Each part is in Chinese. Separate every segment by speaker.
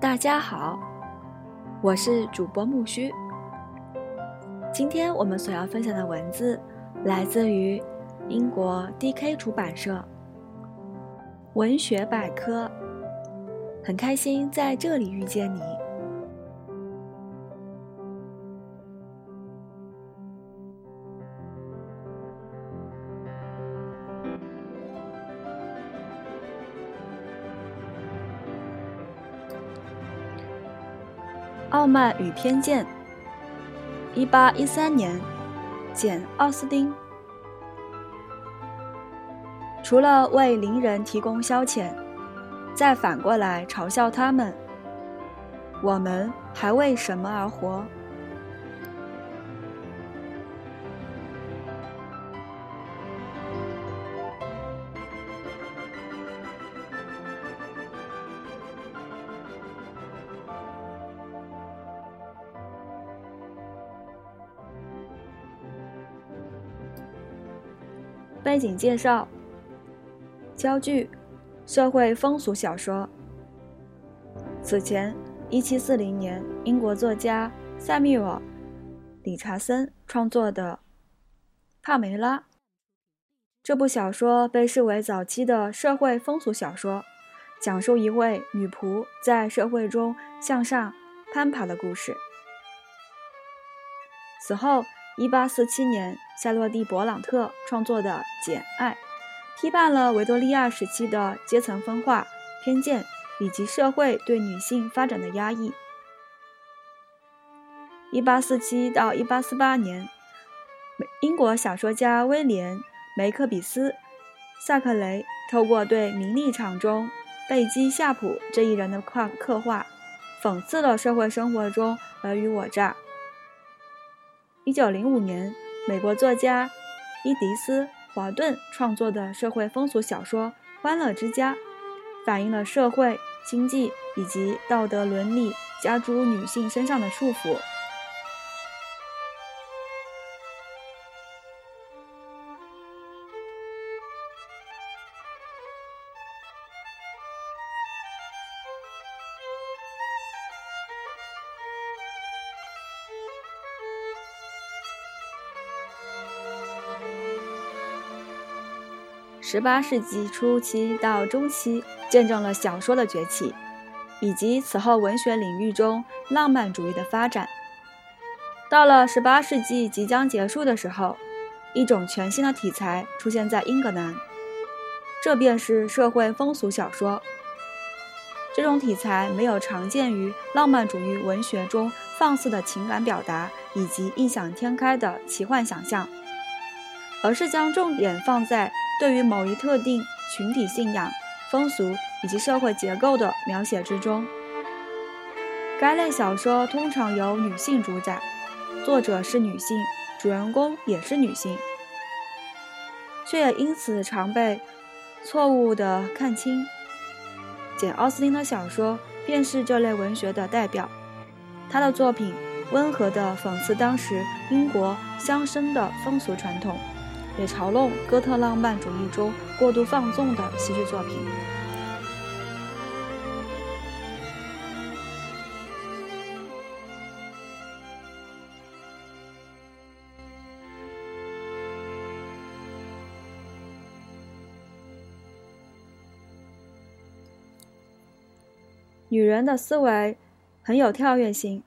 Speaker 1: 大家好，我是主播木须。今天我们所要分享的文字来自于英国 D.K 出版社《文学百科》，很开心在这里遇见你。《傲慢与偏见》，一八一三年，简·奥斯丁。除了为邻人提供消遣，再反过来嘲笑他们，我们还为什么而活？背景介绍：焦距，社会风俗小说。此前，1740年，英国作家塞缪尔·理查森创作的《帕梅拉》这部小说被视为早期的社会风俗小说，讲述一位女仆在社会中向上攀爬的故事。此后。一八四七年，夏洛蒂·勃朗特创作的《简·爱》，批判了维多利亚时期的阶层分化、偏见以及社会对女性发展的压抑。一八四七到一八四八年，英国小说家威廉·梅克比斯·萨克雷透过对名利场中贝基·夏普这一人的刻刻画，讽刺了社会生活中尔虞我诈。一九零五年，美国作家伊迪丝·华顿创作的社会风俗小说《欢乐之家》，反映了社会、经济以及道德伦理加诸女性身上的束缚。十八世纪初期到中期，见证了小说的崛起，以及此后文学领域中浪漫主义的发展。到了十八世纪即将结束的时候，一种全新的题材出现在英格兰，这便是社会风俗小说。这种题材没有常见于浪漫主义文学中放肆的情感表达以及异想天开的奇幻想象，而是将重点放在。对于某一特定群体信仰、风俗以及社会结构的描写之中，该类小说通常由女性主宰，作者是女性，主人公也是女性，却也因此常被错误地看清。简·奥斯汀的小说便是这类文学的代表，他的作品温和地讽刺当时英国乡绅的风俗传统。也嘲弄哥特浪漫主义中过度放纵的戏剧作品。女人的思维很有跳跃性，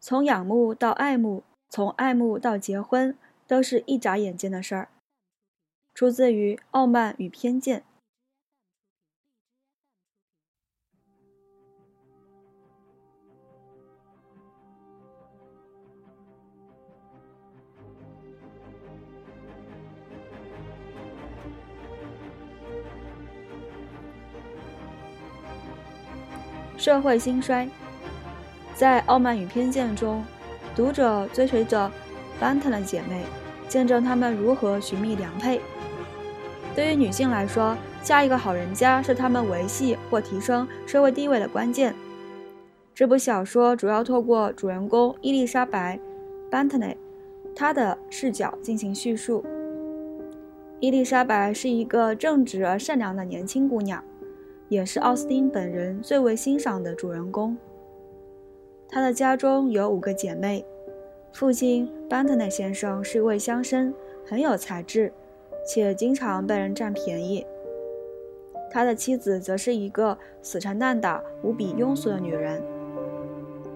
Speaker 1: 从仰慕到爱慕，从爱慕到结婚，都是一眨眼间的事儿。出自于《傲慢与偏见》。社会兴衰，在《傲慢与偏见》中，读者追随着班特的姐妹，见证她们如何寻觅良配。对于女性来说，嫁一个好人家是她们维系或提升社会地位的关键。这部小说主要透过主人公伊丽莎白·班特内，她的视角进行叙述。伊丽莎白是一个正直而善良的年轻姑娘，也是奥斯汀本人最为欣赏的主人公。她的家中有五个姐妹，父亲班特内先生是一位乡绅，很有才智，且经常被人占便宜。他的妻子则是一个死缠烂打、无比庸俗的女人。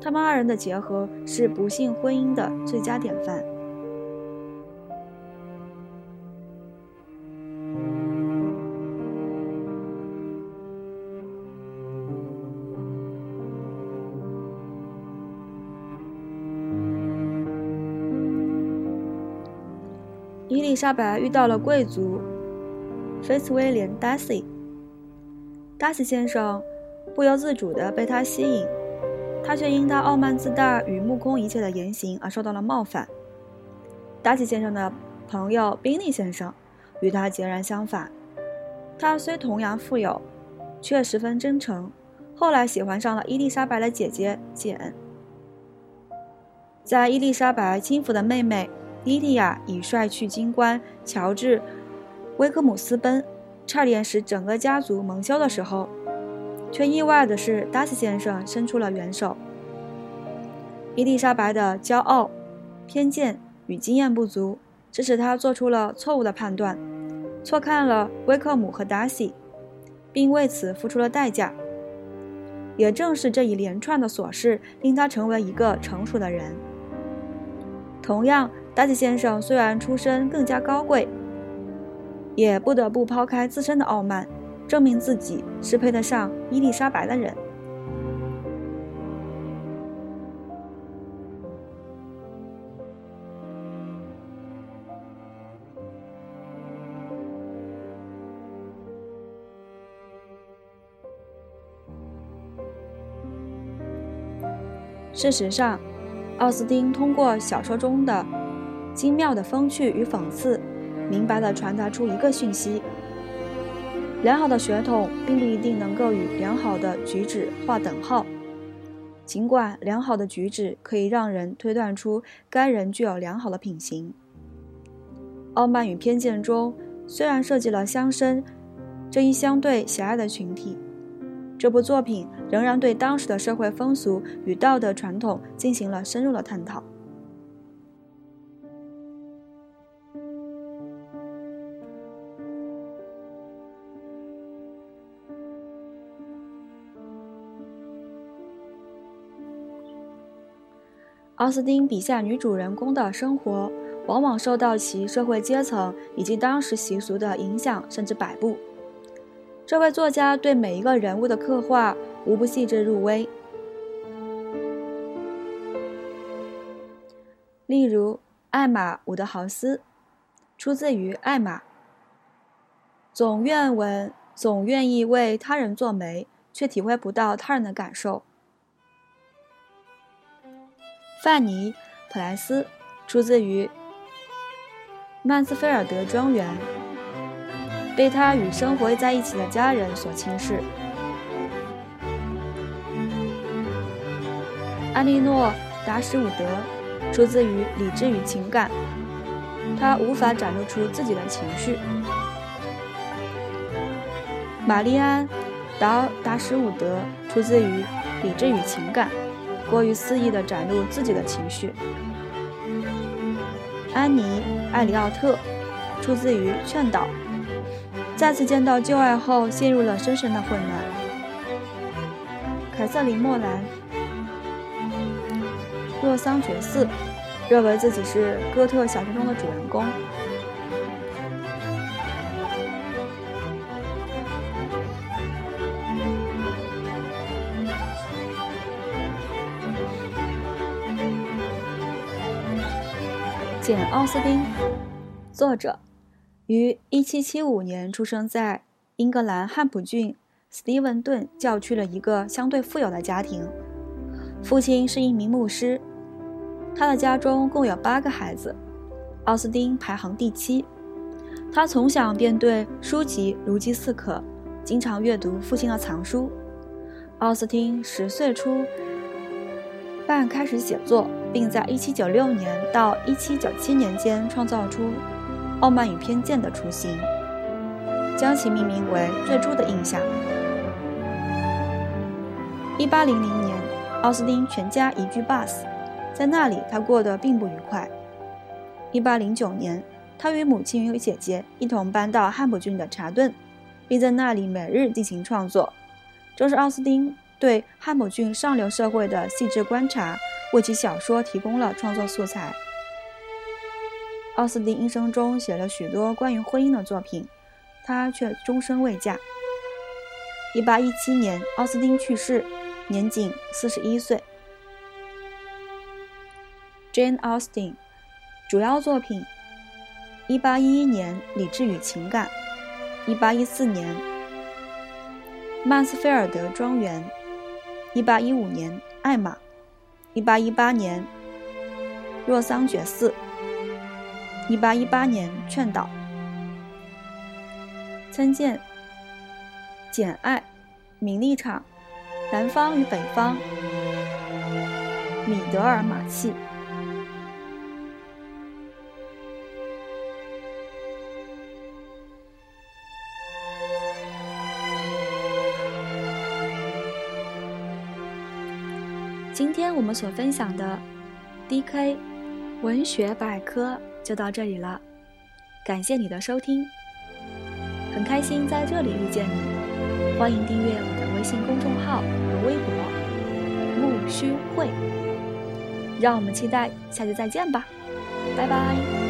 Speaker 1: 他们二人的结合是不幸婚姻的最佳典范。伊丽莎白遇到了贵族菲茨威廉·达西。达西先生不由自主地被他吸引。他却因他傲慢自大与目空一切的言行而受到了冒犯。达西先生的朋友宾利先生与他截然相反，他虽同样富有，却十分真诚。后来喜欢上了伊丽莎白的姐姐简。在伊丽莎白轻浮的妹妹莉迪亚已率去金官乔治·威克姆私奔，差点使整个家族蒙羞的时候。却意外的是，达西先生伸出了援手。伊丽莎白的骄傲、偏见与经验不足，致使她做出了错误的判断，错看了威克姆和达西，并为此付出了代价。也正是这一连串的琐事，令他成为一个成熟的人。同样，达西先生虽然出身更加高贵，也不得不抛开自身的傲慢。证明自己是配得上伊丽莎白的人。事实上，奥斯汀通过小说中的精妙的风趣与讽刺，明白地传达出一个讯息。良好的血统并不一定能够与良好的举止划等号，尽管良好的举止可以让人推断出该人具有良好的品行。傲慢与偏见中虽然涉及了乡绅这一相对狭隘的群体，这部作品仍然对当时的社会风俗与道德传统进行了深入的探讨。奥斯汀笔下女主人公的生活，往往受到其社会阶层以及当时习俗的影响，甚至摆布。这位作家对每一个人物的刻画，无不细致入微。例如，艾玛·伍德豪斯，出自于艾玛。总愿闻，总愿意为他人做媒，却体会不到他人的感受。范尼·普莱斯出自于曼斯菲尔德庄园，被他与生活在一起的家人所轻视。安莉诺·达什伍德出自于理智与情感，他无法展露出自己的情绪。玛丽安·达达什伍德出自于理智与情感。过于肆意地展露自己的情绪。安妮·艾里奥特出自于《劝导》，再次见到旧爱后陷入了深深的混乱。凯瑟琳·莫兰，洛桑觉寺，认为自己是哥特小说中的主人公。简·奥斯汀，作者，于1775年出生在英格兰汉普郡斯蒂文顿教区的一个相对富有的家庭，父亲是一名牧师。他的家中共有八个孩子，奥斯汀排行第七。他从小便对书籍如饥似渴，经常阅读父亲的藏书。奥斯汀十岁初半开始写作，并在1796年到1797年间创造出《傲慢与偏见》的雏形，将其命名为《最初的印象》。1800年，奥斯汀全家移居巴斯，在那里他过得并不愉快。1809年，他与母亲与姐姐一同搬到汉普郡的查顿，并在那里每日进行创作。这是奥斯汀。对汉姆郡上流社会的细致观察，为其小说提供了创作素材。奥斯汀一生中写了许多关于婚姻的作品，他却终身未嫁。1817年，奥斯汀去世，年仅41岁。Jane Austen，主要作品：1811年《理智与情感》，1814年《曼斯菲尔德庄园》。一八一五年，艾玛；一八一八年，若桑觉寺；一八一八年，劝导。参见《简爱》《名利场》《南方与北方》《米德尔马契》。我们所分享的 DK 文学百科就到这里了，感谢你的收听，很开心在这里遇见你，欢迎订阅我的微信公众号和微博木须会，让我们期待下期再见吧，拜拜。